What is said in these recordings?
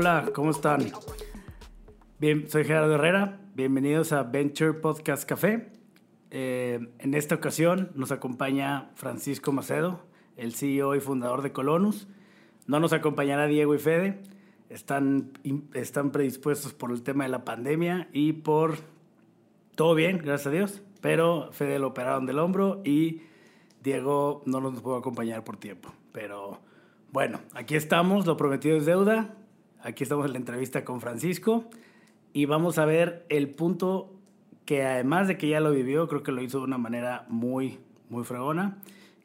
Hola, ¿cómo están? Bien, soy Gerardo Herrera. Bienvenidos a Venture Podcast Café. Eh, en esta ocasión nos acompaña Francisco Macedo, el CEO y fundador de Colonus. No nos acompañará Diego y Fede. Están, están predispuestos por el tema de la pandemia y por todo bien, gracias a Dios. Pero Fede lo operaron del hombro y Diego no nos pudo acompañar por tiempo. Pero bueno, aquí estamos, lo prometido es deuda. Aquí estamos en la entrevista con Francisco y vamos a ver el punto que además de que ya lo vivió, creo que lo hizo de una manera muy, muy fregona,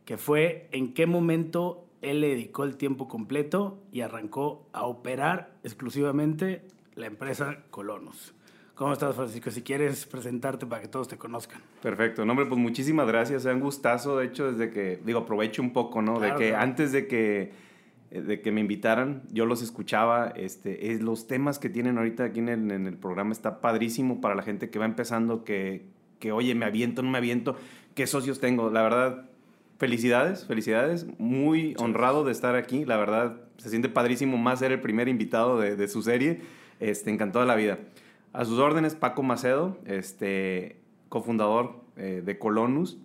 que fue en qué momento él le dedicó el tiempo completo y arrancó a operar exclusivamente la empresa Colonos. ¿Cómo estás, Francisco? Si quieres presentarte para que todos te conozcan. Perfecto. No, hombre, pues muchísimas gracias. Es un gustazo, de hecho, desde que, digo, aprovecho un poco, ¿no? de que antes de que de que me invitaran, yo los escuchaba, este, es, los temas que tienen ahorita aquí en el, en el, programa está padrísimo para la gente que va empezando, que, que, oye, me aviento, no me aviento, qué socios tengo, la verdad, felicidades, felicidades, muy honrado de estar aquí, la verdad, se siente padrísimo más ser el primer invitado de, de su serie, este, encantado de la vida. A sus órdenes, Paco Macedo, este, cofundador eh, de Colonus,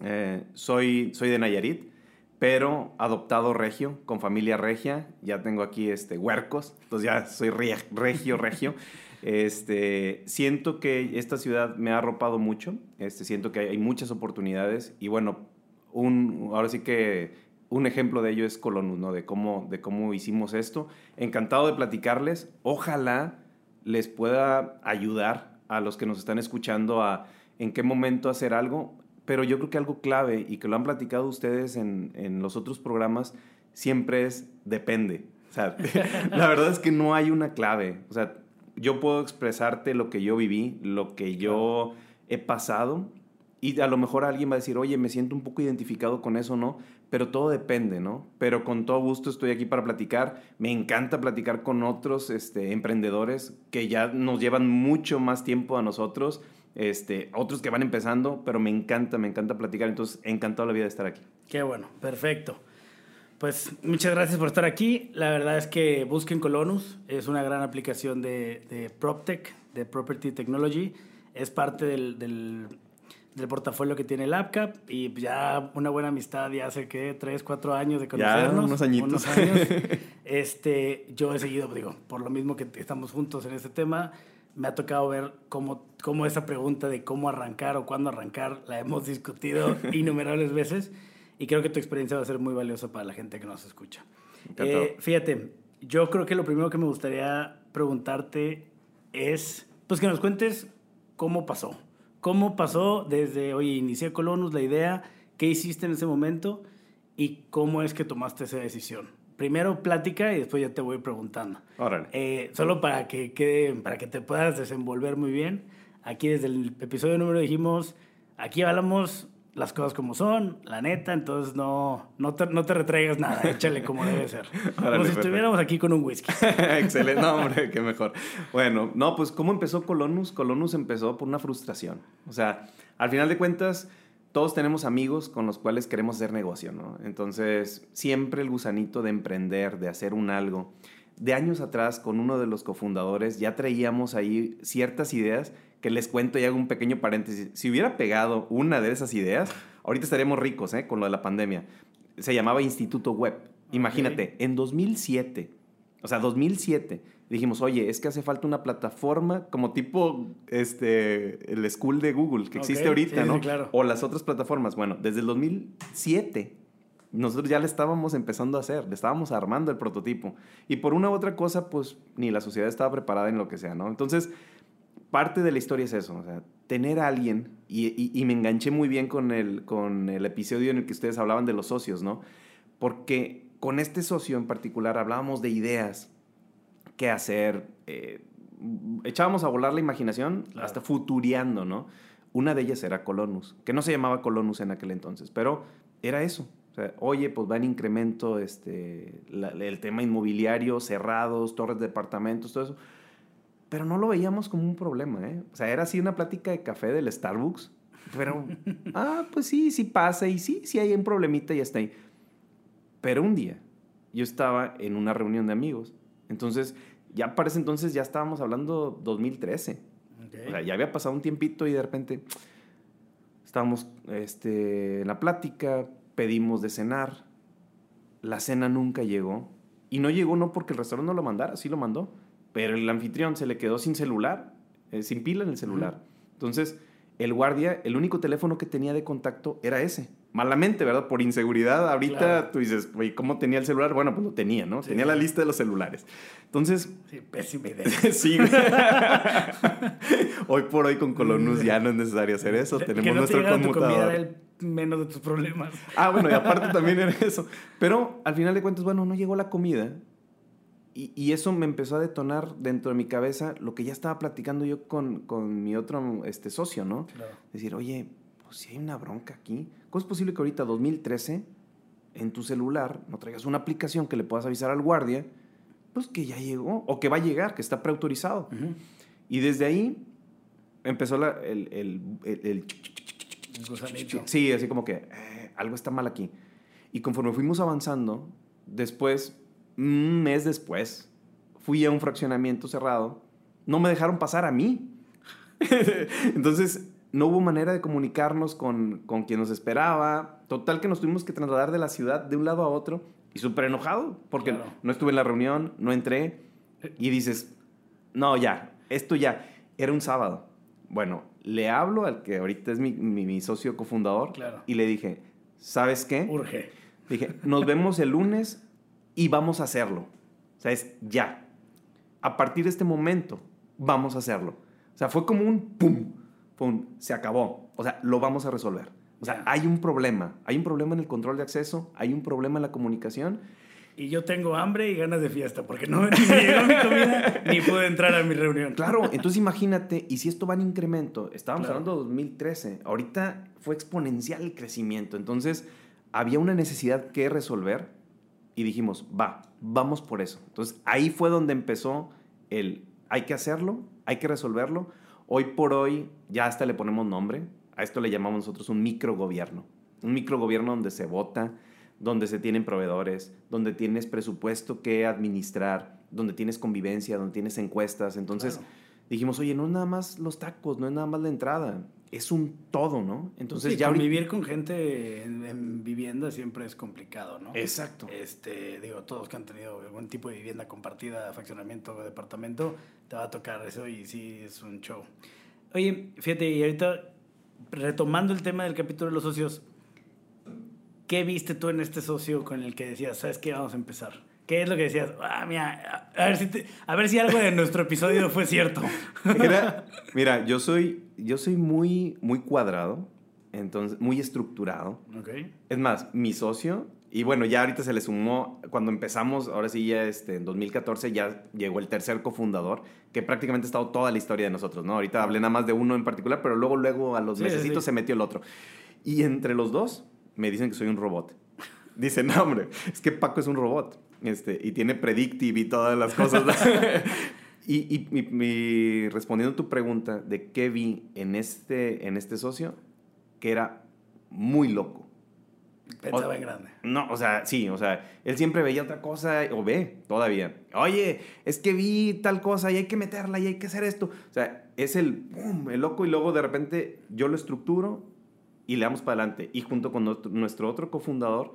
eh, soy, soy de Nayarit, pero adoptado regio, con familia regia. Ya tengo aquí este, huercos, entonces ya soy regio, regio. Este, siento que esta ciudad me ha arropado mucho, este, siento que hay muchas oportunidades y bueno, un, ahora sí que un ejemplo de ello es Colonus, ¿no? De cómo, de cómo hicimos esto. Encantado de platicarles. Ojalá les pueda ayudar a los que nos están escuchando a en qué momento hacer algo pero yo creo que algo clave y que lo han platicado ustedes en, en los otros programas siempre es depende. O sea, la verdad es que no hay una clave. O sea, yo puedo expresarte lo que yo viví, lo que yo he pasado y a lo mejor alguien va a decir, oye, me siento un poco identificado con eso, ¿no? Pero todo depende, ¿no? Pero con todo gusto estoy aquí para platicar. Me encanta platicar con otros este, emprendedores que ya nos llevan mucho más tiempo a nosotros este, otros que van empezando, pero me encanta, me encanta platicar, entonces encantado la vida de estar aquí. Qué bueno, perfecto. Pues muchas gracias por estar aquí. La verdad es que busquen Colonus, es una gran aplicación de, de PropTech, de Property Technology. Es parte del, del, del portafolio que tiene el AppCap y ya una buena amistad ya hace que tres, cuatro años de conocernos. Ya, unos añitos. Unos años. este, yo he seguido, digo, por lo mismo que estamos juntos en este tema, me ha tocado ver cómo, cómo esa pregunta de cómo arrancar o cuándo arrancar la hemos discutido innumerables veces y creo que tu experiencia va a ser muy valiosa para la gente que nos escucha. Eh, fíjate, yo creo que lo primero que me gustaría preguntarte es, pues que nos cuentes cómo pasó. ¿Cómo pasó desde, oye, inicié Colonus, la idea, qué hiciste en ese momento y cómo es que tomaste esa decisión? Primero plática y después ya te voy preguntando. Órale. Eh, solo para que quede, para que te puedas desenvolver muy bien. Aquí desde el episodio número dijimos, aquí hablamos las cosas como son, la neta, entonces no, no, te, no te retraigas nada, échale como debe ser. como si estuviéramos aquí con un whisky. Excelente, no, hombre, qué mejor. Bueno, no, pues ¿cómo empezó Colonus? Colonus empezó por una frustración. O sea, al final de cuentas todos tenemos amigos con los cuales queremos hacer negocio, ¿no? Entonces, siempre el gusanito de emprender, de hacer un algo. De años atrás, con uno de los cofundadores, ya traíamos ahí ciertas ideas que les cuento y hago un pequeño paréntesis. Si hubiera pegado una de esas ideas, ahorita estaríamos ricos, ¿eh? Con lo de la pandemia. Se llamaba Instituto Web. Imagínate, en 2007, o sea, 2007, dijimos, oye, es que hace falta una plataforma como tipo este, el School de Google que existe ahorita, ¿no? claro. O las otras plataformas. Bueno, desde el 2007 nosotros ya le estábamos empezando a hacer, le estábamos armando el prototipo. Y por una u otra cosa, pues ni la sociedad estaba preparada en lo que sea, ¿no? Entonces, parte de la historia es eso, o sea, tener a alguien, y, y me enganché muy bien con el, con el episodio en el que ustedes hablaban de los socios, ¿no? Porque con este socio en particular hablábamos de ideas, qué hacer. Eh, echábamos a volar la imaginación hasta futuriando, ¿no? Una de ellas era Colonus, que no se llamaba Colonus en aquel entonces, pero era eso. O sea, oye, pues va en incremento este, el tema inmobiliario, cerrados, torres de departamentos, todo eso. Pero no lo veíamos como un problema, ¿eh? O sea, era así una plática de café del Starbucks, pero, ah, pues sí, sí pasa y sí, sí hay un problemita y está ahí. Pero un día yo estaba en una reunión de amigos Entonces, ya para ese entonces ya estábamos hablando 2013. O sea, ya había pasado un tiempito y de repente estábamos este, en la plática, pedimos de cenar, la cena nunca llegó. Y no llegó no porque el restaurante no lo mandara, sí lo mandó, pero el anfitrión se le quedó sin celular, eh, sin pila en el celular. Entonces, el guardia, el único teléfono que tenía de contacto era ese. Malamente, ¿verdad? Por inseguridad. Ahorita tú dices, güey, ¿cómo tenía el celular? Bueno, pues lo tenía, ¿no? tenía la lista de los celulares. Entonces. Sí, pésima idea. sí. hoy por hoy con Colonus ya no es necesario hacer eso. Tenemos que no nuestro te Tu el menos de tus problemas. Ah, bueno, y aparte también era eso. Pero al final de cuentas, bueno, no llegó la comida. Y, eso me empezó a detonar dentro de mi cabeza lo que ya estaba platicando yo con, con mi otro este, socio, ¿no? Claro. Decir, oye, pues si hay una bronca aquí, ¿cómo es posible que ahorita, 2013, en tu celular no traigas una aplicación que le puedas avisar al guardia, pues que ya llegó, o que va a llegar, que está preautorizado? Y desde ahí empezó la, el, el, el, Sí, así como que eh, algo está mal aquí. Y conforme fuimos avanzando, después un mes después, fui a un fraccionamiento cerrado, no me dejaron pasar a mí. Entonces, no hubo manera de comunicarnos con, con quien nos esperaba. Total que nos tuvimos que trasladar de la ciudad de un lado a otro y súper enojado porque no estuve en la reunión, no entré y dices, no, ya, esto ya, era un sábado. Bueno, le hablo al que ahorita es mi, mi, socio cofundador y le dije, ¿sabes qué? Urge. Dije, nos vemos el lunes y vamos a hacerlo. O sea, es ya. A partir de este momento, vamos a hacerlo. O sea, fue como un pum, pum, se acabó. O sea, lo vamos a resolver. O sea, hay un problema. Hay un problema en el control de acceso, hay un problema en la comunicación. Y yo tengo hambre y ganas de fiesta, porque no me llegó mi comida ni pude entrar a mi reunión. Claro, entonces imagínate, y si esto va en incremento, estábamos hablando de 2013, ahorita fue exponencial el crecimiento, entonces había una necesidad que resolver y dijimos, va, vamos por eso. Entonces ahí fue donde empezó el, hay que hacerlo, hay que resolverlo. Hoy por hoy ya hasta le ponemos nombre, a esto le llamamos nosotros un microgobierno. Un microgobierno donde se vota, donde se tienen proveedores, donde tienes presupuesto que administrar, donde tienes convivencia, donde tienes encuestas. Entonces dijimos, oye, no es nada más los tacos, no es nada más la entrada es un todo, ¿no? Entonces ya vivir con gente en, vivienda siempre es complicado, ¿no? Exacto. Este, digo, todos que han tenido algún tipo de vivienda compartida, faccionamiento o departamento, te va a tocar eso y sí es un show. Oye, fíjate, y ahorita retomando el tema del capítulo de los socios, ¿qué viste tú en este socio con el que decías, sabes qué, vamos a empezar? ¿Qué es lo que decías? Ah, mira, a ver si, a ver si algo de nuestro episodio fue cierto. Mira, yo soy, yo soy muy, muy cuadrado, entonces, muy estructurado. Okay. Es más, mi socio, y bueno, ya ahorita se le sumó, cuando empezamos, ahora sí, ya este, en 2014 ya llegó el tercer cofundador, que prácticamente ha estado toda la historia de nosotros, ¿no? Ahorita hablé nada más de uno en particular, pero luego, luego a los sí, se metió el otro. Y entre los dos me dicen que soy un robot. Dicen, no, hombre, es que Paco es un robot. Este, y tiene predictive y todas las cosas. y, y respondiendo a tu pregunta de qué vi en este, en este socio, que era muy loco. Pensaba en grande. No, o sea, sí, o sea, él siempre veía otra cosa, o ve todavía. Oye, es que vi tal cosa y hay que meterla y hay que hacer esto. O sea, es el, el loco y luego de repente yo lo estructuro y le damos para adelante. Y junto con nuestro, otro cofundador,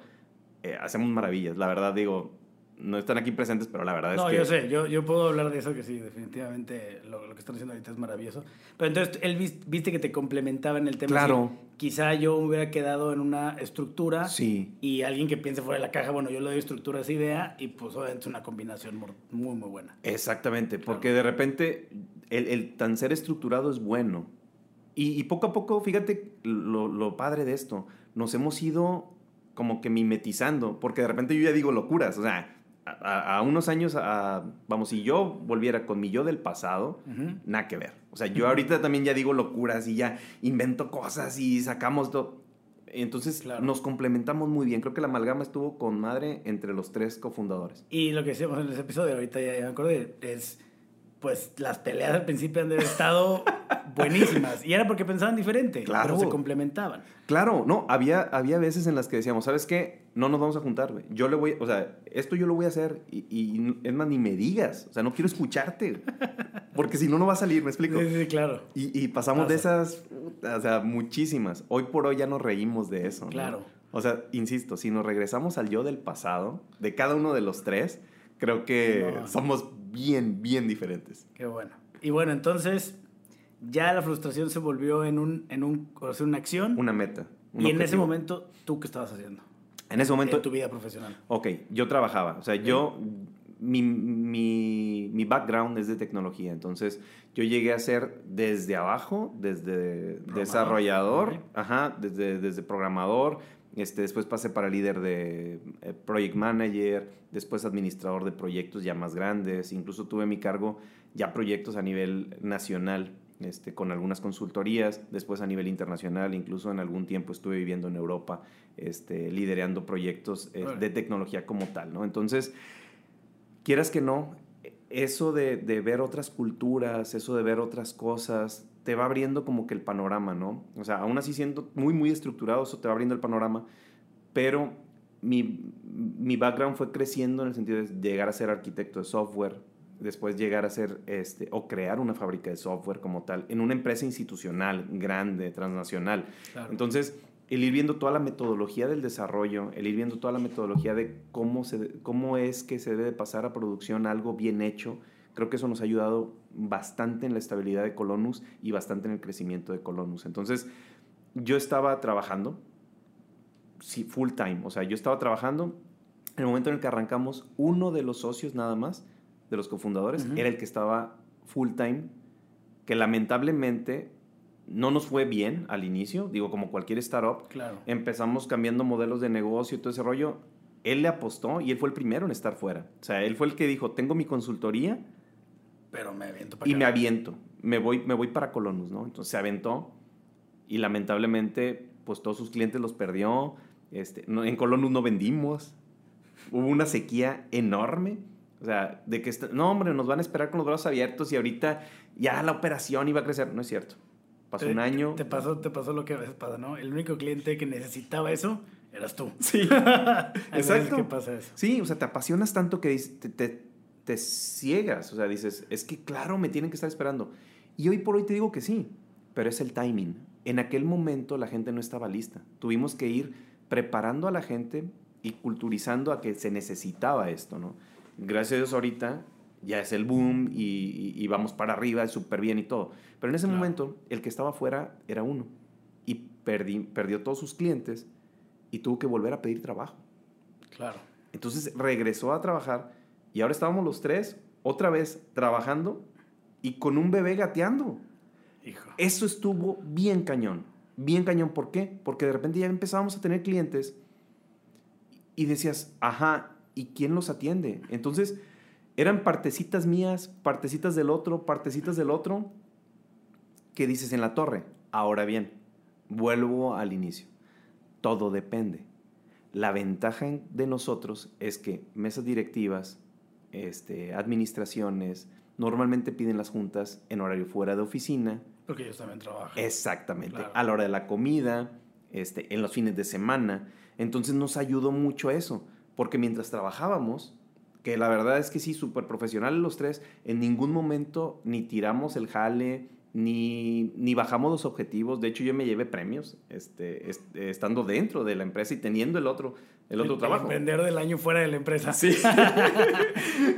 eh, hacemos maravillas. La verdad, digo, no están aquí presentes, pero la verdad es que... No, yo sé, yo, yo, puedo hablar de eso, que sí, definitivamente lo, lo, que están haciendo ahorita es maravilloso. Pero entonces, él viste que te complementaba en el tema. Claro. quizá yo hubiera quedado en una estructura. Sí. Y alguien que piense fuera de la caja, bueno, yo le doy estructura a esa idea y pues obviamente es una combinación muy, muy buena. Exactamente, porque de repente el, el, tan ser estructurado es bueno. Y, y poco a poco, fíjate lo, lo padre de esto, nos hemos ido como que mimetizando, porque de repente yo ya digo locuras, o sea, a, unos años, vamos, si yo volviera con mi yo del pasado, nada que ver. O sea, yo ahorita también ya digo locuras y ya invento cosas y sacamos todo. Entonces nos complementamos muy bien. Creo que la amalgama estuvo con madre entre los tres cofundadores. Y lo que decíamos en ese episodio, ahorita ya, me acordé, es pues las peleas al principio han de haber estado buenísimas. Y era porque pensaban diferente, claro. pero se complementaban. Claro, no, había, había veces en las que decíamos, ¿sabes qué? No nos vamos a juntar, güey. Yo le voy, o sea, esto yo lo voy a hacer y, y, es más, ni me digas. O sea, no quiero escucharte. Porque si no, no va a salir, ¿me explico? Sí, sí, claro. Y, y pasamos de esas, o sea, muchísimas. Hoy por hoy ya nos reímos de eso. Claro. O sea, insisto, si nos regresamos al yo del pasado, de cada uno de los tres, creo que somos bien, bien diferentes. Qué bueno. Y bueno, entonces ya la frustración se volvió en un, en un, o sea, una acción. Una meta. y en ese momento, ¿tú qué estabas haciendo? En ese momento. En tu vida profesional. Ok, yo trabajaba. O sea, yo. Mi, mi, mi, background es de tecnología, entonces yo llegué a ser desde abajo, desde desarrollador, ajá, desde, desde programador, este, después pasé para líder de eh, project manager, después administrador de proyectos ya más grandes, incluso tuve mi cargo ya proyectos a nivel nacional, este, con algunas consultorías, después a nivel internacional, incluso en algún tiempo estuve viviendo en Europa, este, liderando proyectos eh, de tecnología como tal, ¿no? Entonces, quieras que no, eso de, de ver otras culturas, eso de ver otras cosas, te va abriendo como que el panorama, ¿no? O sea, aún así siendo muy, muy estructurado, eso te va abriendo el panorama, pero mi, mi background fue creciendo en el sentido de llegar a ser arquitecto de software, después llegar a ser, este, o crear una fábrica de software como tal, en una empresa institucional, grande, transnacional. Entonces, el ir viendo toda la metodología del desarrollo, el ir viendo toda la metodología de cómo, se, cómo es que se debe pasar a producción algo bien hecho, Creo que eso nos ha ayudado bastante en la estabilidad de Colonus y bastante en el crecimiento de Colonus. Entonces, yo estaba trabajando, sí, full time, o sea, yo estaba trabajando. En el momento en el que arrancamos, uno de los socios nada más, de los cofundadores, era el que estaba full time, que lamentablemente no nos fue bien al inicio, digo, como cualquier startup. Claro. Empezamos cambiando modelos de negocio y todo ese rollo. Él le apostó y él fue el primero en estar fuera. O sea, él fue el que dijo, tengo mi consultoría, pero me aviento para Y me aviento. Me voy, me voy para Colonus, ¿no? Entonces se aventó y lamentablemente, pues todos sus clientes los perdió. Este, en Colonus no vendimos. Hubo una sequía enorme. O sea, de que, no, hombre, nos van a esperar con los brazos abiertos y ahorita ya la operación iba a crecer. No es cierto. Pasó un año. Te pasó, te pasó lo que a veces pasa, ¿no? El único cliente que necesitaba eso eras tú. Sí. Exacto. ¿Qué pasa eso? Sí, o sea, te apasionas tanto que te, te, te ciegas, o sea, dices, es que claro, me tienen que estar esperando. Y hoy por hoy te digo que sí, pero es el timing. En aquel momento la gente no estaba lista. Tuvimos que ir preparando a la gente y culturizando a que se necesitaba esto, ¿no? Gracias a Dios ahorita ya es el boom y, vamos para arriba, es súper bien y todo. Pero en ese momento el que estaba afuera era uno y perdí, perdió todos sus clientes y tuvo que volver a pedir trabajo. Claro. Entonces regresó a trabajar y ahora estábamos los tres otra vez trabajando y con un bebé gateando. Hijo. Eso estuvo bien cañón. Bien cañón. ¿Por qué? Porque de repente ya empezábamos a tener clientes y decías, ajá, ¿y quién los atiende? Entonces, eran partecitas mías, partecitas del otro, partecitas del otro, que dices en la torre. Ahora bien, vuelvo al inicio. Todo depende. La ventaja de nosotros es que mesas directivas, este, administraciones, normalmente piden las juntas en horario fuera de oficina. Porque ellos también trabajan. Exactamente. A la hora de la comida, este, en los fines de semana. Entonces nos ayudó mucho eso, porque mientras trabajábamos, que la verdad es que sí, súper profesionales los tres, en ningún momento ni tiramos el jale, ni, ni, bajamos los objetivos. De hecho, yo me llevé premios este, estando dentro de la empresa y teniendo el otro, el otro trabajo. Vender del año fuera de la empresa. Sí.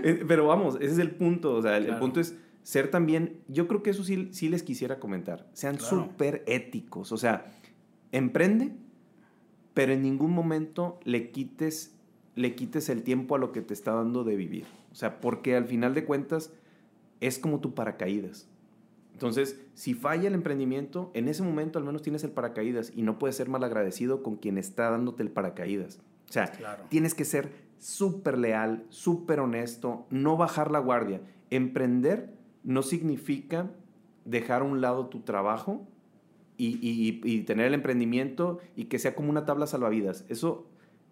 Eh, pero vamos, ese es el punto. O sea, el, punto es ser también, yo creo que eso sí, sí les quisiera comentar. Sean súper éticos. O sea, emprende, pero en ningún momento le quites, le quites el tiempo a lo que te está dando de vivir. O sea, porque al final de cuentas es como tu paracaídas. Entonces, si falla el emprendimiento, en ese momento al menos tienes el paracaídas y no puedes ser mal agradecido con quien está dándote el paracaídas. O sea, tienes que ser súper leal, súper honesto, no bajar la guardia. Emprender no significa dejar a un lado tu trabajo y, tener el emprendimiento y que sea como una tabla salvavidas. Eso,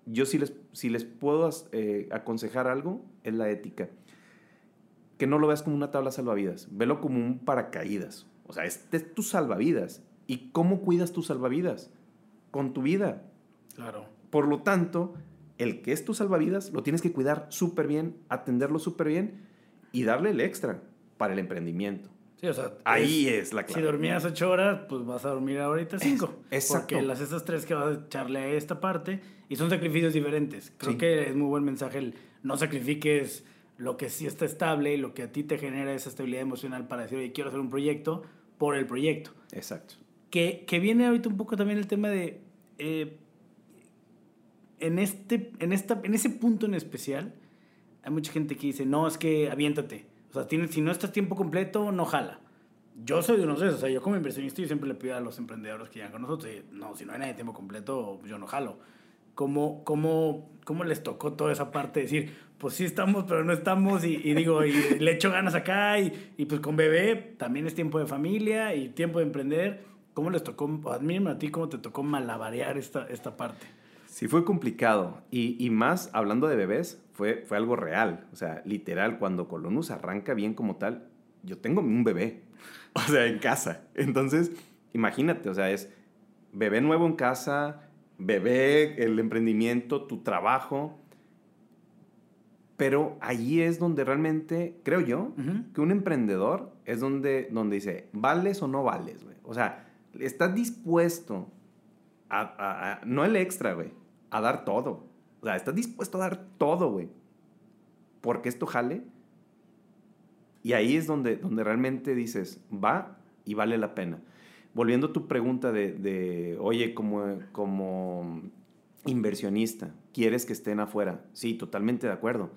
yo si les, si les puedo eh, aconsejar algo, es la ética que no lo veas como una tabla salvavidas, velo como un paracaídas. O sea, este es tu salvavidas. ¿Y cómo cuidas tu salvavidas? Con tu vida. Claro. Por lo tanto, el que es tu salvavidas lo tienes que cuidar súper bien, atenderlo súper bien y darle el extra para el emprendimiento. Sí, o sea, ahí es, la clave. Si dormías ocho horas, pues vas a dormir ahorita cinco. exacto. Porque las esas tres que vas a echarle a esta parte y son sacrificios diferentes. Creo que es muy buen mensaje el no sacrifiques lo que sí está estable y lo que a ti te genera esa estabilidad emocional para decir, oye, quiero hacer un proyecto por el proyecto. Exacto. Que, que viene ahorita un poco también el tema de, eh, en, este, en, esta, en ese punto en especial, hay mucha gente que dice, no, es que aviéntate. O sea, tienes, si no estás tiempo completo, no jala. Yo soy de uno de esos. O sea, yo como inversionista yo siempre le pido a los emprendedores que llegan con nosotros, no, si no hay nadie de tiempo completo, yo no jalo. ¿Cómo, cómo, cómo les tocó toda esa parte de decir, pues sí estamos, pero no estamos? Y, digo, y le echo ganas acá, y, y, pues con bebé también es tiempo de familia y tiempo de emprender. ¿Cómo les tocó, admírame a ti, cómo te tocó malabarear esta, esta parte? Sí, fue complicado. Y, y, más, hablando de bebés, fue, fue algo real. O sea, literal, cuando Colonus arranca bien como tal, yo tengo un bebé. O sea, en casa. Entonces, imagínate, o sea, es bebé nuevo en casa, bebé, el emprendimiento, tu trabajo. Pero allí es donde realmente, creo yo, que un emprendedor es donde, donde dice, ¿vales o no vales, güey? O sea, estás dispuesto a, a no el extra, güey, a dar todo. O sea, estás dispuesto a dar todo, güey. Porque esto jale. Y ahí es donde, donde realmente dices, va y vale la pena. Volviendo a tu pregunta de, de oye, como, como inversionista, ¿quieres que estén afuera? Sí, totalmente de acuerdo.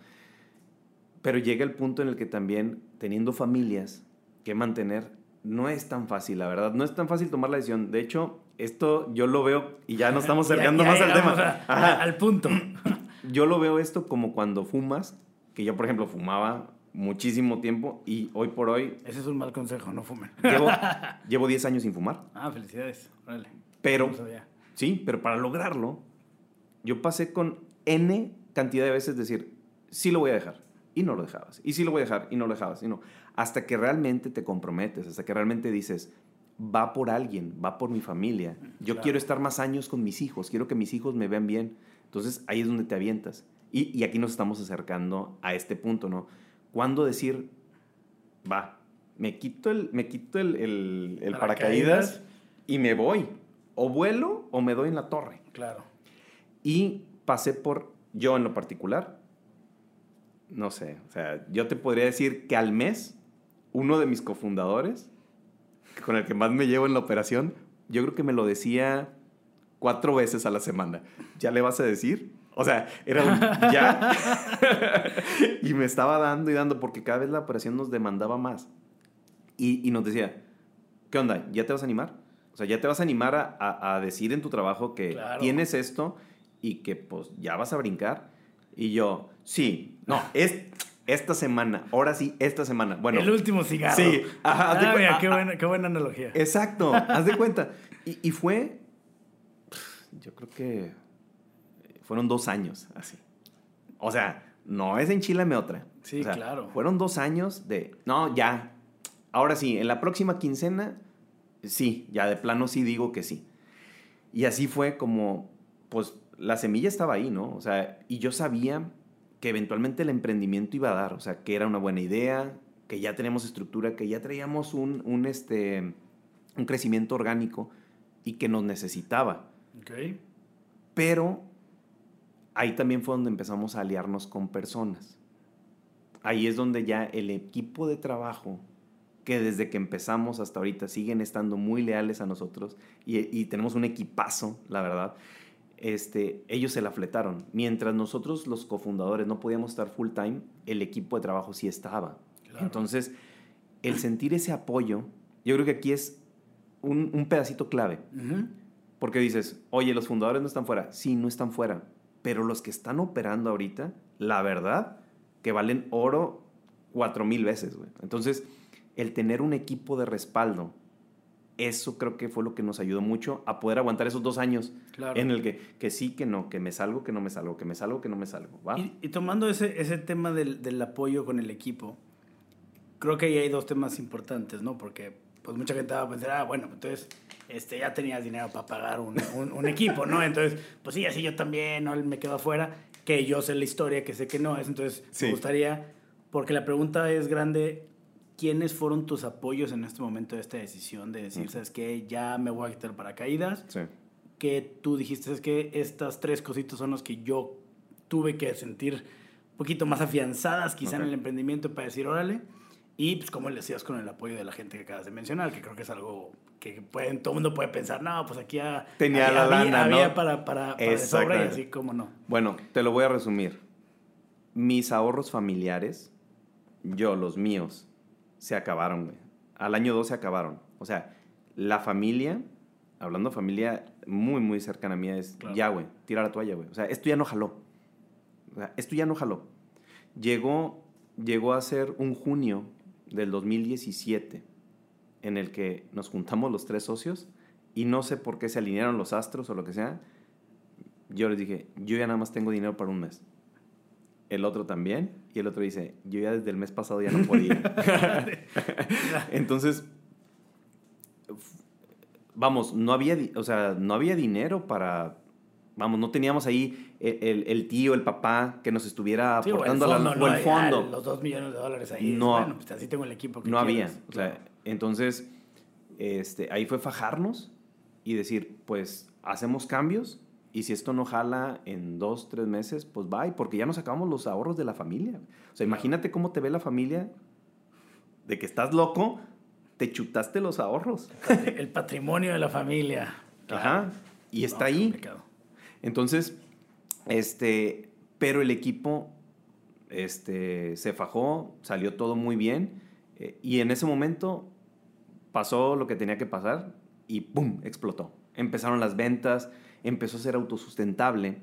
Pero llega el punto en el que también, teniendo familias que mantener, no es tan fácil, la verdad. No es tan fácil tomar la decisión. De hecho, esto yo lo veo, y ya nos estamos acercando más al tema. al punto. Yo lo veo esto como cuando fumas, que yo, por ejemplo, fumaba muchísimo tiempo y hoy por hoy... Ese es un mal consejo, no fumen. Llevo, llevo 10 años sin fumar. Ah, felicidades. Vale. Pero, sí, pero para lograrlo, yo pasé con N cantidad de veces decir, sí lo voy a dejar. Y no lo dejabas. Y sí lo voy a dejar. Y no lo dejabas. Y no. Hasta que realmente te comprometes, hasta que realmente dices, va por alguien, va por mi familia. Yo quiero estar más años con mis hijos, quiero que mis hijos me vean bien. Entonces ahí es donde te avientas. Y, y aquí nos estamos acercando a este punto, ¿no? ¿Cuándo decir, va, me quito el, me quito el, el, el paracaídas y me voy? O vuelo o me doy en la torre. Claro. Y pasé por, yo en lo particular, no sé, o sea, yo te podría decir que al mes, uno de mis cofundadores con el que más me llevo en la operación, yo creo que me lo decía cuatro veces a la semana. ¿Ya le vas a decir? O sea, era un ya. y me estaba dando y dando porque cada vez la operación nos demandaba más. Y, y, nos decía, ¿qué onda? ¿Ya te vas a animar? O sea, ya te vas a animar a, a, decir en tu trabajo que tienes esto y que pues ya vas a brincar. Y yo, sí, no, es esta semana, ahora sí, esta semana. Bueno. El último cigarro. Sí, ajá. Ah, mira, qué, buena, qué buena analogía. Exacto, haz de cuenta. Y, y, fue, yo creo que fueron dos años así. O sea, no es enchilame otra. Sí, claro. Fueron dos años de, no, ya, ahora sí, en la próxima quincena, sí, ya de plano sí digo que sí. Y así fue como, pues, la semilla estaba ahí, ¿no? O sea, y yo sabía que eventualmente el emprendimiento iba a dar, o sea, que era una buena idea, que ya tenemos estructura, que ya traíamos un, un, este, un crecimiento orgánico y que nos necesitaba. Okay. Pero ahí también fue donde empezamos a aliarnos con personas. Ahí es donde ya el equipo de trabajo, que desde que empezamos hasta ahorita siguen estando muy leales a nosotros y, y tenemos un equipazo, la verdad, este, ellos se la fletaron. Mientras nosotros, los cofundadores, no podíamos estar full time, el equipo de trabajo sí estaba. Entonces, el sentir ese apoyo, yo creo que aquí es un, un pedacito clave. Porque dices, oye, los fundadores no están fuera. Sí, no están fuera. Pero los que están operando ahorita, la verdad, que valen oro cuatro mil veces, Entonces, el tener un equipo de respaldo eso creo que fue lo que nos ayudó mucho a poder aguantar esos dos años en el que, que sí, que no, que me salgo, que no me salgo, que me salgo, que no me salgo. Y, tomando ese, ese tema del, del, apoyo con el equipo, creo que ahí hay dos temas importantes, ¿no? Porque pues mucha gente va a pensar, ah, bueno, entonces este, ya tenías dinero para pagar un, un, equipo, ¿no? Entonces, pues sí, así yo también, ¿no? Me quedo afuera, que yo sé la historia, que sé que no es, entonces me gustaría, porque la pregunta es grande, ¿quiénes fueron tus apoyos en este momento de esta decisión de decir, sabes qué, ya me voy a quitar paracaídas? Sí. Que tú dijiste, es que estas tres cositas son las que yo tuve que sentir un poquito más afianzadas quizá en el emprendimiento para decir, órale. Y pues como le decías con el apoyo de la gente que acabas de mencionar, que creo que es algo que pueden, todo el mundo puede pensar, no, pues aquí Tenía la lana, había para, para, para sobra y así como no. Bueno, te lo voy a resumir. Mis ahorros familiares, yo, los míos, se acabaron, güey. Al año 2 se acabaron. O sea, la familia, hablando de familia muy, muy cercana a mí, es ya, güey, tira la toalla, güey. O sea, esto ya no jaló. O sea, esto ya no jaló. Llegó, llegó a ser un junio del 2017 en el que nos juntamos los tres socios y no sé por qué se alinearon los astros o lo que sea. Yo les dije, yo ya nada más tengo dinero para un mes. El otro también. Y el otro dice, yo ya desde el mes pasado ya no podía. Entonces, vamos, no había, o sea, no había dinero para, vamos, no teníamos ahí el, el, tío, el papá que nos estuviera aportando el fondo, el fondo. los dos millones de dólares ahí. No, bueno, pues así tengo el equipo que No había. O sea, entonces, este, ahí fue fajarnos y decir, pues, hacemos cambios y si esto no jala en dos, tres meses, pues bye, porque ya nos acabamos los ahorros de la familia. O sea, imagínate cómo te ve la familia de que estás loco, te chutaste los ahorros. El patrimonio de la familia. Ajá. Y está ahí. Entonces, este, pero el equipo este, se fajó, salió todo muy bien. Eh, y en ese momento pasó lo que tenía que pasar y ¡pum! explotó. Empezaron las ventas, empezó a ser autosustentable.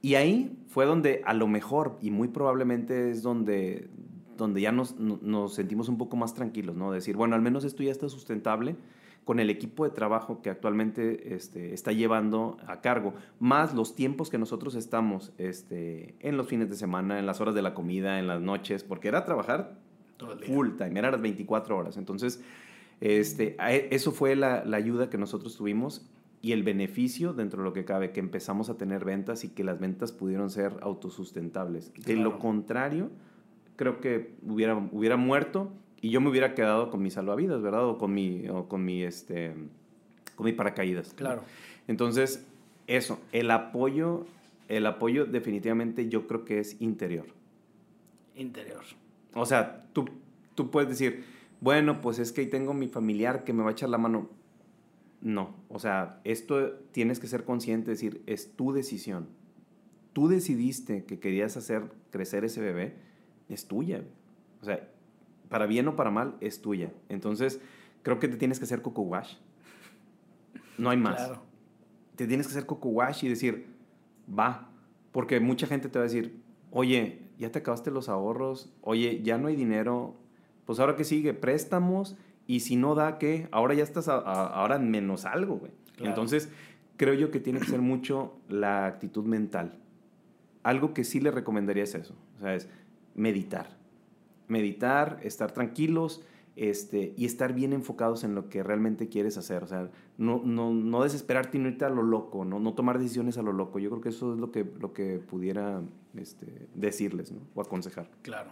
Y ahí fue donde a lo mejor, y muy probablemente es donde, donde ya nos, nos sentimos un poco más tranquilos, ¿no? Decir, bueno, al menos esto ya está sustentable con el equipo de trabajo que actualmente este, está llevando a cargo, más los tiempos que nosotros estamos este, en los fines de semana, en las horas de la comida, en las noches, porque era trabajar full time, eran las 24 horas. Entonces, este, e, eso fue la, la, ayuda que nosotros tuvimos y el beneficio dentro de lo que cabe, que empezamos a tener ventas y que las ventas pudieron ser autosustentables. De lo contrario, creo que hubiera, hubiera muerto y yo me hubiera quedado con mi salvavidas, ¿verdad? O con mi, o con mi, este, con mi paracaídas. Claro. Entonces, eso, el apoyo, el apoyo definitivamente yo creo que es interior. Interior. O sea, tú, tú puedes decir, bueno, pues es que ahí tengo mi familiar que me va a echar la mano. No, o sea, esto tienes que ser consciente, decir, es tu decisión. Tú decidiste que querías hacer crecer ese bebé, es tuya. O sea, para bien o para mal, es tuya. Entonces, creo que te tienes que hacer coco wash. No hay más. Claro. Te tienes que hacer coco wash y decir, va. Porque mucha gente te va a decir, oye, ya te acabaste los ahorros, oye, ya no hay dinero, pues ahora que sigue, préstamos y si no da, ¿qué? Ahora ya estás ahora en menos algo, güey. Entonces, creo yo que tiene que ser mucho la actitud mental. Algo que sí le recomendaría es eso, o sea, es meditar meditar, estar tranquilos este, y estar bien enfocados en lo que realmente quieres hacer. O sea, no, no, no desesperarte y no irte a lo loco, ¿no? no tomar decisiones a lo loco. Yo creo que eso es lo que, lo que pudiera este, decirles ¿no? o aconsejar. Claro.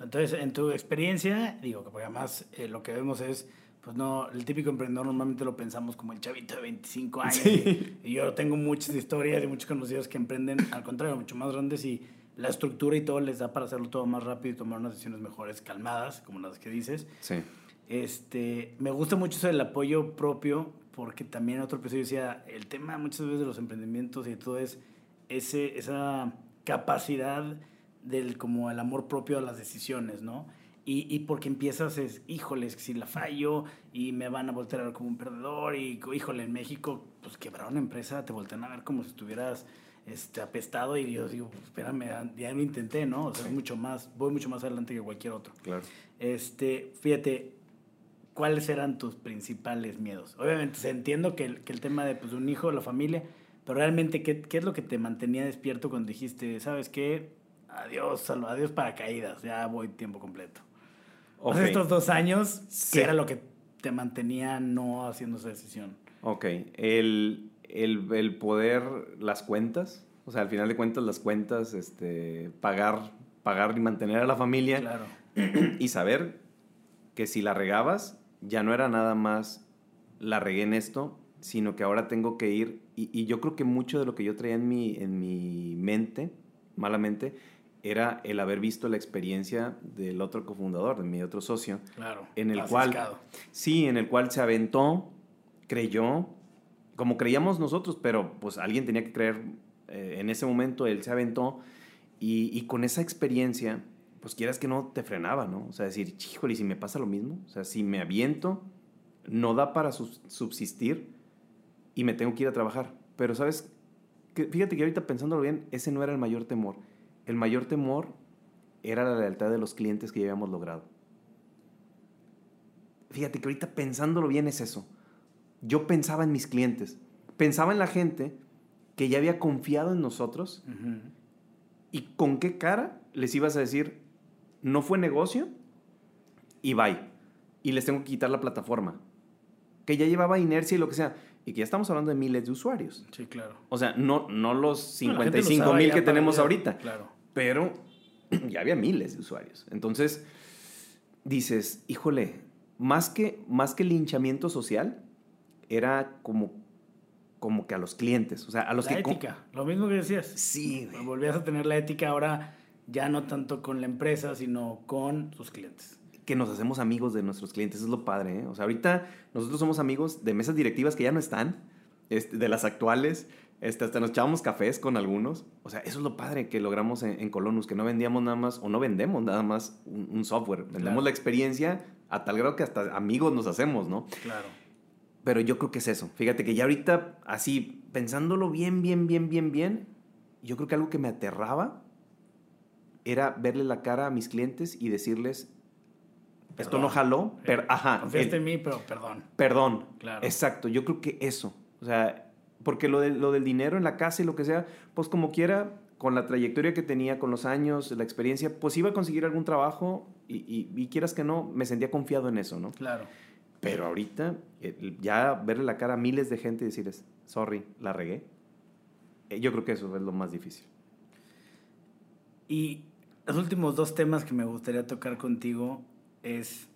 entonces, en tu experiencia, digo, que además eh, lo que vemos es, pues no, el típico emprendedor normalmente lo pensamos como el chavito de 25 años. Y yo tengo muchas historias y muchos conocidos que emprenden, al contrario, mucho más grandes y la estructura y todo les da para hacerlo todo más rápido y tomar unas decisiones mejores, calmadas, como las que dices. Sí. Este, me gusta mucho eso del apoyo propio, porque también otro episodio decía, el tema muchas veces de los emprendimientos y todo es ese, esa capacidad del como el amor propio a las decisiones, ¿no? Y, y, porque empiezas es, híjoles, si la fallo y me van a voltear a ver como un perdedor y, híjole, en México, pues quebrar una empresa, te voltean a ver como si estuvieras este, apestado y yo digo, pues, espérame, ya lo intenté, ¿no? O sea, mucho más, voy mucho más adelante que cualquier otro. Claro. Este, fíjate, ¿cuáles eran tus principales miedos? Obviamente, entiendo que el, que el tema de pues, un hijo, la familia, pero realmente, ¿qué, ¿qué, es lo que te mantenía despierto cuando dijiste, ¿sabes qué? Adiós, adiós paracaídas, ya voy tiempo completo. estos dos años, ¿qué era lo que te mantenía no haciendo esa decisión? Ok, el, el, el, poder, las cuentas, o sea, al final de cuentas las cuentas, este, pagar, pagar y mantener a la familia. Claro. Y saber que si la regabas, ya no era nada más la regué en esto, sino que ahora tengo que ir, y, y yo creo que mucho de lo que yo traía en mi, en mi mente, malamente, era el haber visto la experiencia del otro cofundador, de mi otro socio. Claro. En el cual. Sí, en el cual se aventó, creyó, como creíamos nosotros, pero pues alguien tenía que creer eh, en ese momento, él se aventó y, con esa experiencia, pues quieras que no te frenaba, ¿no? O sea, decir, híjole, ¿y si me pasa lo mismo? O sea, si me aviento, no da para subsistir y me tengo que ir a trabajar. Pero, ¿sabes? Que, fíjate que ahorita pensándolo bien, ese no era el mayor temor el mayor temor era la lealtad de los clientes que ya habíamos logrado. Fíjate que ahorita pensándolo bien es eso. Yo pensaba en mis clientes, pensaba en la gente que ya había confiado en nosotros y con qué cara les ibas a decir, no fue negocio y bye. Y les tengo que quitar la plataforma. Que ya llevaba inercia y lo que sea. Y que ya estamos hablando de miles de usuarios. Sí, claro. O sea, no, no los 55 mil que tenemos ahorita. Claro pero ya había miles de usuarios. Entonces, dices, híjole, más que, más que linchamiento social, era como, como que a los clientes, o sea, a los la que... ética, lo mismo que decías. Sí. Volvías a tener la ética ahora ya no tanto con la empresa, sino con sus clientes. Que nos hacemos amigos de nuestros clientes, es lo padre, ¿eh? O sea, ahorita nosotros somos amigos de mesas directivas que ya no están, este, de las actuales, este, hasta nos echábamos cafés con algunos. O sea, eso es lo padre que logramos en, Colonus, que no vendíamos nada más, o no vendemos nada más un, software. Vendemos la experiencia a tal grado que hasta amigos nos hacemos, ¿no? Claro. Pero yo creo que es eso. Fíjate que ya ahorita, así, pensándolo bien, bien, bien, bien, bien, yo creo que algo que me aterraba era verle la cara a mis clientes y decirles, esto no jaló, pero, ajá. Confiaste en mí, pero perdón. Perdón. Claro. Exacto. Yo creo que eso. O sea, porque lo, de, lo del dinero en la casa y lo que sea, pues como quiera, con la trayectoria que tenía, con los años, la experiencia, pues iba a conseguir algún trabajo y, y, quieras que no, me sentía confiado en eso, ¿no? Claro. Pero ahorita, ya verle la cara a miles de gente y decirles, sorry, la regué, eh, yo creo que eso es lo más difícil. Y los últimos dos temas que me gustaría tocar contigo es,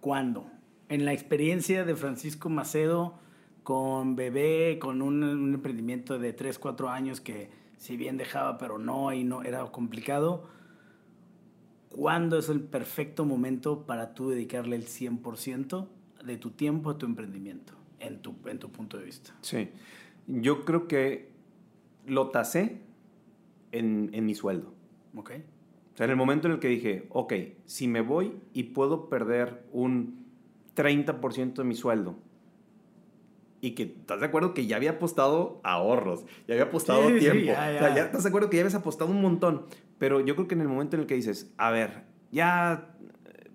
¿cuándo? En la experiencia de Francisco Macedo, con bebé, con un, emprendimiento de 3, 4 años que si bien dejaba, pero no, y no era complicado. ¿Cuándo es el perfecto momento para tú dedicarle el 100% de tu tiempo a tu emprendimiento, en tu, en tu punto de vista? Sí, yo creo que lo tasé en, en mi sueldo. Ok. O sea, en el momento en el que dije, ok, si me voy y puedo perder un 30% de mi sueldo y que estás de acuerdo que ya había apostado ahorros, ya había apostado tiempo. ya, O sea, ya estás de acuerdo que ya habías apostado un montón. Pero yo creo que en el momento en el que dices, a ver, ya eh,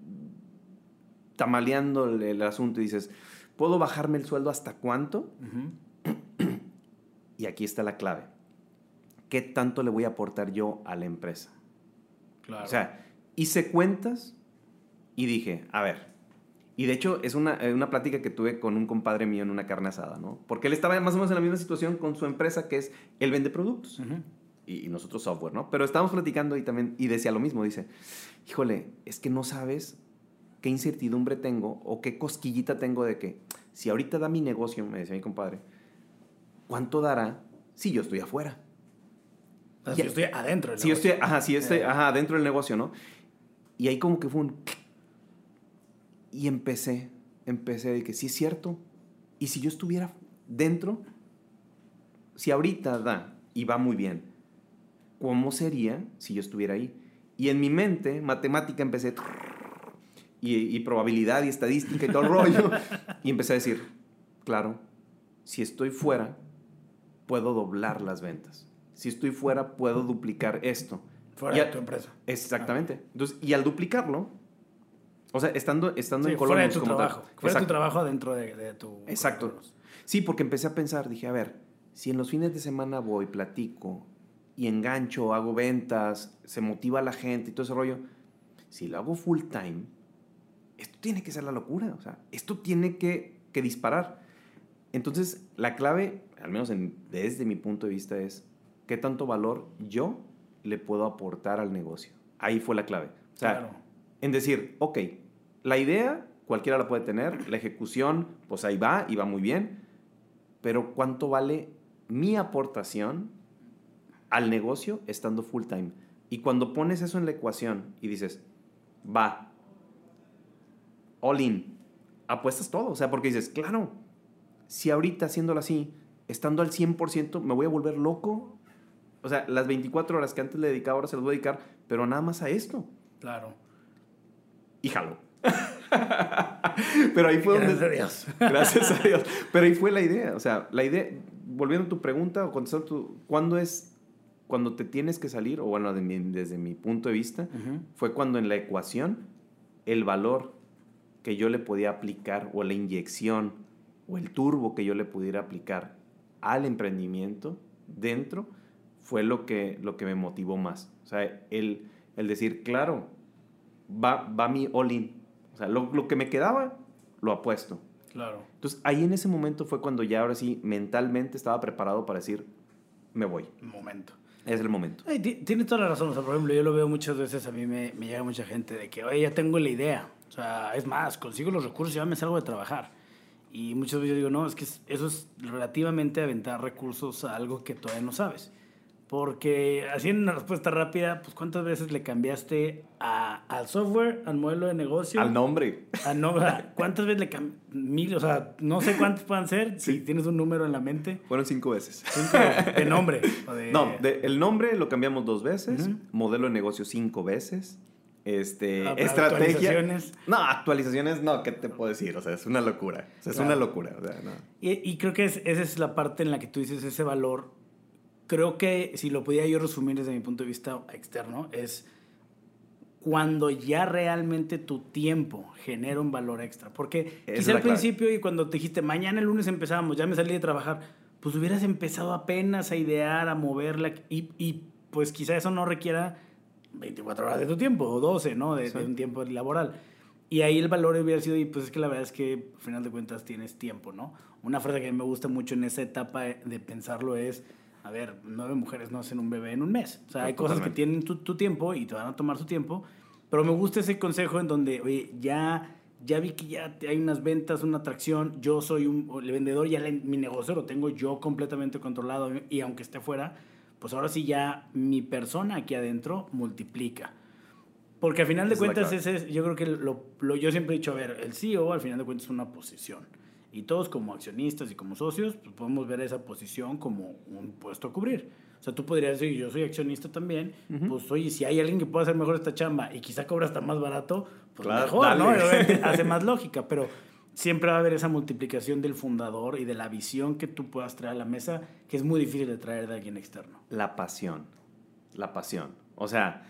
tamaleando el, asunto y dices, ¿puedo bajarme el sueldo hasta cuánto? y aquí está la clave. ¿Qué tanto le voy a aportar yo a la empresa? Claro. O sea, hice cuentas y dije, a ver, y de hecho, es una, eh, una plática que tuve con un compadre mío en una carne asada, ¿no? Porque él estaba más o menos en la misma situación con su empresa, que es, él vende productos. y, nosotros software, ¿no? Pero estábamos platicando y también, y decía lo mismo, dice, híjole, es que no sabes qué incertidumbre tengo o qué cosquillita tengo de que, si ahorita da mi negocio, me decía mi compadre, ¿cuánto dará si yo estoy afuera? si yo estoy adentro del si negocio. Yo estoy, ajá, si estoy, eh. ajá, adentro del negocio, ¿no? Y ahí como que fue un y empecé, empecé de que sí es cierto. Y si yo estuviera dentro, si ahorita da y va muy bien, ¿cómo sería si yo estuviera ahí? Y en mi mente, matemática, empecé... Y, y probabilidad y estadística y todo el rollo. y empecé a decir, claro, si estoy fuera, puedo doblar las ventas. Si estoy fuera, puedo duplicar esto. Fuera de tu empresa. Exactamente. Entonces, y al duplicarlo, o sea, estando, estando en Colombia. Fuera de tu trabajo. Fuera de tu trabajo dentro de, tu. Exacto. Sí, porque empecé a pensar, dije, a ver, si en los fines de semana voy, platico y engancho, hago ventas, se motiva a la gente y todo ese rollo, si lo hago full time, esto tiene que ser la locura, o sea, esto tiene que, que disparar. Entonces, la clave, al menos desde mi punto de vista, es qué tanto valor yo le puedo aportar al negocio. Ahí fue la clave. O sea, en decir, ok, la idea cualquiera la puede tener, la ejecución, pues ahí va y va muy bien, pero ¿cuánto vale mi aportación al negocio estando full time? Y cuando pones eso en la ecuación y dices, va, all in, apuestas todo, o sea, porque dices, claro, si ahorita haciéndolo así, estando al 100%, me voy a volver loco. O sea, las 24 horas que antes le dedicaba, ahora se las voy a dedicar, pero nada más a esto. Claro. Y jalo. Pero ahí fue Gracias donde... a Dios. Gracias a Dios. Pero ahí fue la idea. O sea, la idea, volviendo a tu pregunta o contestando tu... ¿Cuándo es cuando te tienes que salir? O bueno, desde mi punto de vista, fue cuando en la ecuación el valor que yo le podía aplicar o la inyección o el turbo que yo le pudiera aplicar al emprendimiento dentro fue lo que, lo que me motivó más. O sea, el, el decir, claro, va, va mi all-in o sea, lo, que me quedaba, lo apuesto. Claro. Entonces, ahí en ese momento fue cuando ya ahora sí mentalmente estaba preparado para decir, me voy. Momento. Es el momento. tiene toda la razón. O sea, por ejemplo, yo lo veo muchas veces, a mí me, me llega mucha gente de que, oye, ya tengo la idea. O sea, es más, consigo los recursos y ya me salgo de trabajar. Y muchas veces yo digo, no, es que eso es relativamente aventar recursos a algo que todavía no sabes. Porque así en una respuesta rápida, pues ¿cuántas veces le cambiaste a, al software, al modelo de negocio? Al nombre. A no, ¿Cuántas veces le cambiaste? Mil, o sea, no sé cuántos puedan ser, si tienes un número en la mente. Fueron cinco veces. Cinco de nombre. No, el nombre lo cambiamos dos veces, modelo de negocio cinco veces. Este, ah, estrategia. Actualizaciones. No, actualizaciones no, ¿qué te puedo decir? O sea, es una locura. O sea, es una locura. O sea, no. y, y, creo que esa es la parte en la que tú dices ese valor creo que si lo podía yo resumir desde mi punto de vista externo, es cuando ya realmente tu tiempo genera un valor extra. Porque quizá al principio y cuando te dijiste, mañana el lunes empezamos, ya me salí de trabajar, pues hubieras empezado apenas a idear, a moverla y, y pues quizá eso no requiera 24 horas de tu tiempo o 12, ¿no? De, de, un tiempo laboral. Y ahí el valor hubiera sido, y pues es que la verdad es que al final de cuentas tienes tiempo, ¿no? Una frase que me gusta mucho en esa etapa de pensarlo es a ver, nueve mujeres no hacen un bebé en un mes. O sea, hay cosas que tienen tu, tiempo y te van a tomar su tiempo. Pero me gusta ese consejo en donde, oye, ya, ya vi que ya hay unas ventas, una atracción, yo soy un el vendedor, ya mi negocio lo tengo yo completamente controlado y aunque esté fuera, pues ahora sí ya mi persona aquí adentro multiplica. Porque al final de cuentas, ese yo creo que lo, lo, yo siempre he dicho, a ver, el CEO al final de cuentas es una posición. Y todos como accionistas y como socios, pues podemos ver esa posición como un puesto a cubrir. O sea, tú podrías decir, yo soy accionista también, pues oye, si hay alguien que pueda hacer mejor esta chamba y quizá cobra hasta más barato, pues mejor, ¿no? hace más lógica, pero siempre va a haber esa multiplicación del fundador y de la visión que tú puedas traer a la mesa, que es muy difícil de traer de alguien externo. La pasión, la pasión. O sea,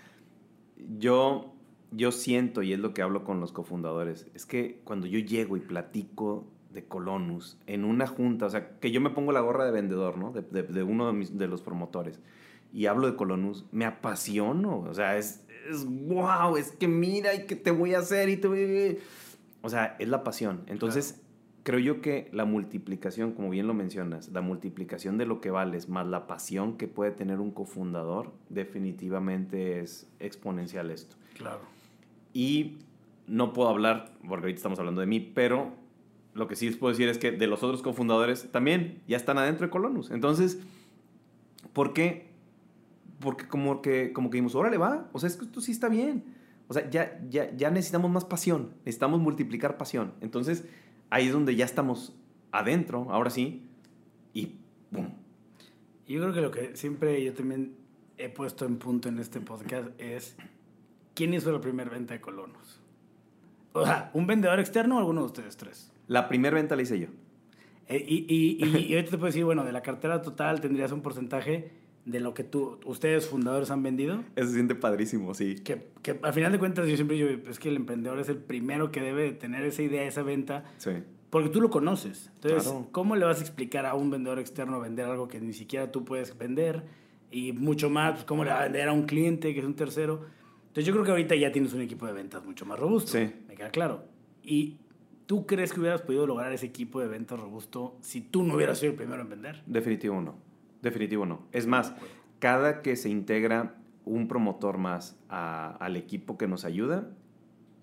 yo, yo siento, y es lo que hablo con los cofundadores, es que cuando yo llego y platico de Colonus en una junta, o sea, que yo me pongo la gorra de vendedor, ¿no? De, de, uno de, mis, de, los promotores y hablo de Colonus, me apasiono, o sea, es, es wow, es que mira y que te voy a hacer y te voy O sea, es la pasión. Entonces, creo yo que la multiplicación, como bien lo mencionas, la multiplicación de lo que vales más la pasión que puede tener un cofundador, definitivamente es exponencial esto. Claro. Y no puedo hablar, porque ahorita estamos hablando de mí, pero lo que sí les puedo decir es que de los otros cofundadores también ya están adentro de Colonus. Entonces, ¿por qué? Porque como que, como que dimos, órale, va. O sea, es que esto sí está bien. O sea, ya, ya, ya necesitamos más pasión. Necesitamos multiplicar pasión. Entonces, ahí es donde ya estamos adentro, ahora sí. Y ¡pum! Yo creo que lo que siempre yo también he puesto en punto en este podcast es ¿quién hizo la primera venta de Colonus? O sea, ¿un vendedor externo o alguno de ustedes tres? La primera venta la hice yo. Eh, y, y, y, ahorita te puedo decir, bueno, de la cartera total tendrías un porcentaje de lo que tú, ustedes fundadores han vendido. Eso se siente padrísimo, sí. Que, que al final de cuentas yo siempre digo, es que el emprendedor es el primero que debe tener esa idea, esa venta. Sí. Porque tú lo conoces. Entonces, ¿cómo le vas a explicar a un vendedor externo vender algo que ni siquiera tú puedes vender? Y mucho más, pues, ¿cómo le va a vender a un cliente que es un tercero? Entonces yo creo que ahorita ya tienes un equipo de ventas mucho más robusto. Sí. Me queda claro. Y ¿Tú crees que hubieras podido lograr ese equipo de ventas robusto si tú no hubieras sido el primero en vender? Definitivo no. Definitivo no. Es más, cada que se integra un promotor más al equipo que nos ayuda,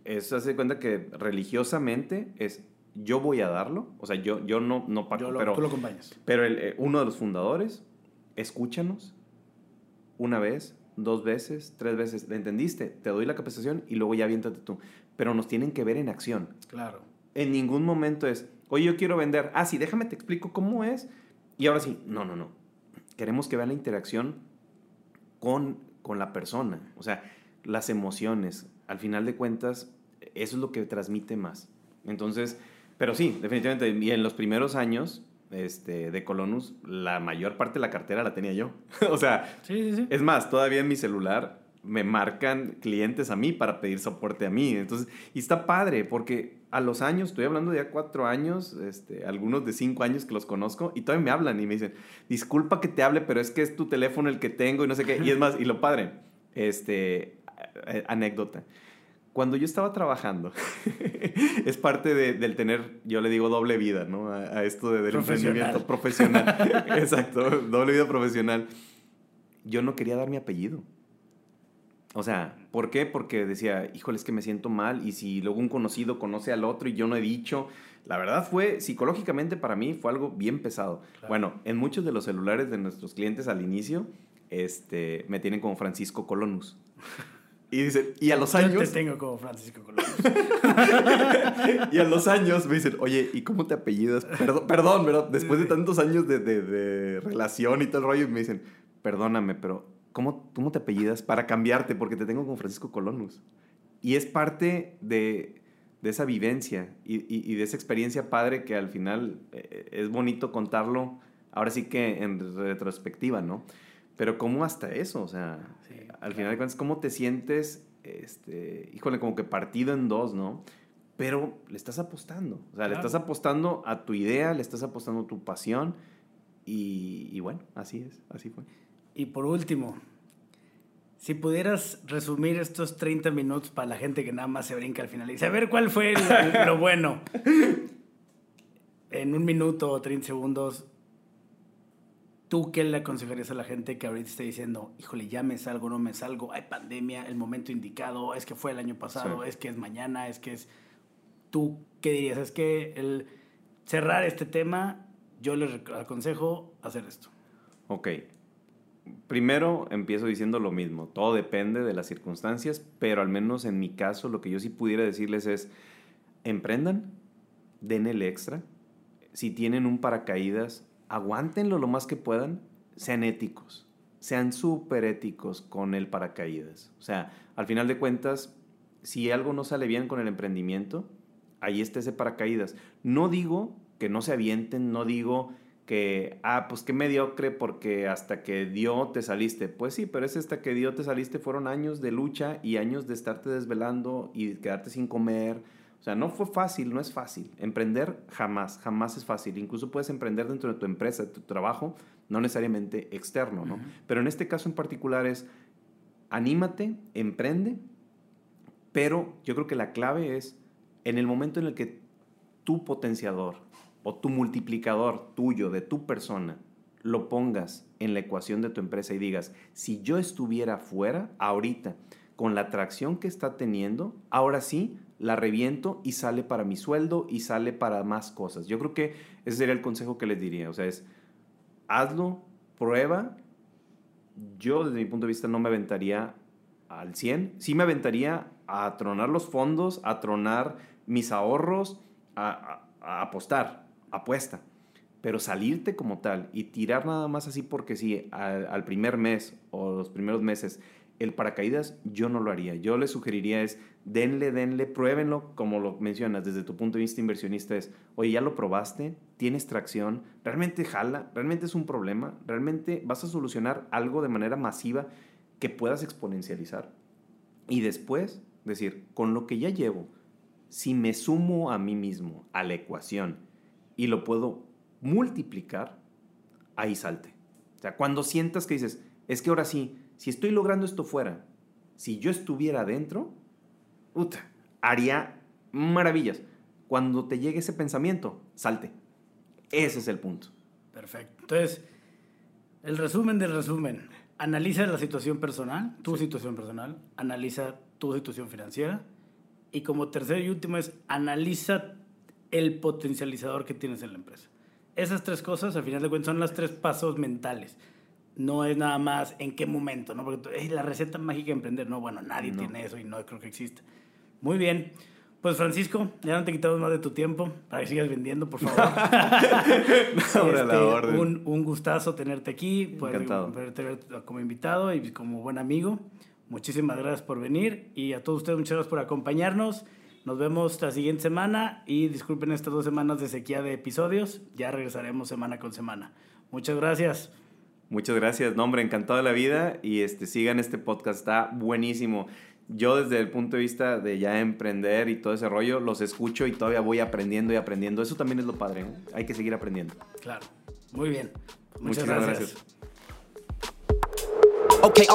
eso hace cuenta que religiosamente es yo voy a darlo, o sea, yo, yo no, no pero, tú lo acompañas. Pero el, eh, uno de los fundadores, escúchanos una vez, dos veces, tres veces, ¿le entendiste? Te doy la capacitación y luego ya aviéntate tú. Pero nos tienen que ver en acción. Claro. En ningún momento es, oye, yo quiero vender. Ah, sí, déjame te explico cómo es. Y ahora sí, no, no, no. Queremos que vean la interacción con, con la persona. O sea, las emociones. Al final de cuentas, eso es lo que transmite más. Entonces, pero sí, definitivamente. Y en los primeros años este, de Colonus, la mayor parte de la cartera la tenía yo. o sea, es más, todavía en mi celular me marcan clientes a mí para pedir soporte a mí. Entonces, y está padre porque a los años, estoy hablando de ya cuatro años, este, algunos de cinco años que los conozco, y todavía me hablan y me dicen, disculpa que te hable, pero es que es tu teléfono el que tengo y no sé qué. Y es más, y lo padre, este, anécdota. Cuando yo estaba trabajando, es parte de, del tener, yo le digo doble vida, ¿no? A, esto de, del emprendimiento profesional. Exacto, doble vida profesional. Yo no quería dar mi apellido. O sea, ¿por qué? Porque decía, híjole, es que me siento mal y si luego un conocido conoce al otro y yo no he dicho, la verdad fue, psicológicamente para mí fue algo bien pesado. Bueno, en muchos de los celulares de nuestros clientes al inicio, este, me tienen como Francisco Colonus. Y dicen, y a los años... Yo te tengo como Francisco Colonus. y a los años me dicen, oye, ¿y cómo te apellidas? Perdón, perdón, ¿verdad? Después de tantos años de, de, de relación y todo el rollo, me dicen, perdóname, pero ¿cómo, ¿cómo te apellidas? Para cambiarte, porque te tengo con Francisco Colonus. Y es parte de, de esa vivencia y, y, de esa experiencia padre que al final eh, es bonito contarlo, ahora sí que en retrospectiva, ¿no? Pero ¿cómo hasta eso? O sea, al final de cuentas, ¿cómo te sientes, este, híjole, como que partido en dos, ¿no? Pero le estás apostando, o sea, le estás apostando a tu idea, le estás apostando a tu pasión y, y bueno, así es, así fue. Y por último, si pudieras resumir estos 30 minutos para la gente que nada más se brinca al final y dice, a ver cuál fue lo, bueno. En un minuto o 30 segundos, ¿tú qué le aconsejarías a la gente que ahorita está diciendo, híjole, ya me salgo, no me salgo, hay pandemia, el momento indicado, es que fue el año pasado, es que es mañana, es que es... ¿Tú qué dirías? Es que el cerrar este tema, yo les aconsejo hacer esto. Ok, primero empiezo diciendo lo mismo, todo depende de las circunstancias, pero al menos en mi caso lo que yo sí pudiera decirles es, emprendan, den el extra, si tienen un paracaídas, aguántenlo lo más que puedan, sean éticos, sean súper éticos con el paracaídas. O sea, al final de cuentas, si algo no sale bien con el emprendimiento, ahí está ese paracaídas. No digo que no se avienten, no digo que, ah, pues qué mediocre porque hasta que dio te saliste. Pues sí, pero es hasta que dio te saliste fueron años de lucha y años de estarte desvelando y quedarte sin comer. O sea, no fue fácil, no es fácil. Emprender jamás, jamás es fácil. Incluso puedes emprender dentro de tu empresa, de tu trabajo, no necesariamente externo, ¿no? Pero en este caso en particular es, anímate, emprende, pero yo creo que la clave es en el momento en el que tu potenciador, o tu multiplicador tuyo, de tu persona, lo pongas en la ecuación de tu empresa y digas, si yo estuviera fuera ahorita, con la atracción que está teniendo, ahora sí la reviento y sale para mi sueldo y sale para más cosas. Yo creo que ese sería el consejo que les diría. O sea, es hazlo, prueba. Yo desde mi punto de vista no me aventaría al 100. Sí me aventaría a tronar los fondos, a tronar mis ahorros, a, a apostar apuesta. Pero salirte como tal y tirar nada más así porque sí, al, primer mes o los primeros meses, el paracaídas yo no lo haría. Yo le sugeriría es, denle, denle, pruébenlo, como lo mencionas, desde tu punto de vista inversionista es, oye, ya lo probaste, tienes tracción, realmente jala, realmente es un problema, realmente vas a solucionar algo de manera masiva que puedas exponencializar. Y después, decir, con lo que ya llevo, si me sumo a mí mismo a la ecuación, y lo puedo multiplicar, ahí salte. O sea, cuando sientas que dices, es que ahora sí, si estoy logrando esto fuera Si yo estuviera adentro, haría maravillas. Cuando te llegue ese pensamiento, salte. Ese es el punto. Perfecto. Entonces, el resumen del resumen. Analiza la situación personal, tu situación personal, analiza tu situación financiera y como tercero y último es analiza el potencializador que tienes en la empresa. Esas tres cosas, al final de cuentas, son los tres pasos mentales. No es nada más en qué momento, ¿no? Porque es la receta mágica de emprender. No, bueno, nadie tiene eso y no creo que exista. Muy bien. Pues Francisco, ya no te quitamos más de tu tiempo para que sigas vendiendo, por favor. Este, un, un, gustazo tenerte aquí, Encantado. como invitado y como buen amigo. Muchísimas gracias por venir y a todos ustedes muchas gracias por acompañarnos. Nos vemos la siguiente semana y disculpen estas dos semanas de sequía de episodios. Ya regresaremos semana con semana. Muchas gracias. Muchas gracias, nombre, encantado de la vida y este, sigan este podcast, está buenísimo yo desde el punto de vista de ya emprender y todo ese rollo, los escucho y todavía voy aprendiendo y aprendiendo. Eso también es lo padre, ¿eh? hay que seguir aprendiendo. Claro, muy bien. Muchas, gracias. gracias. Okay,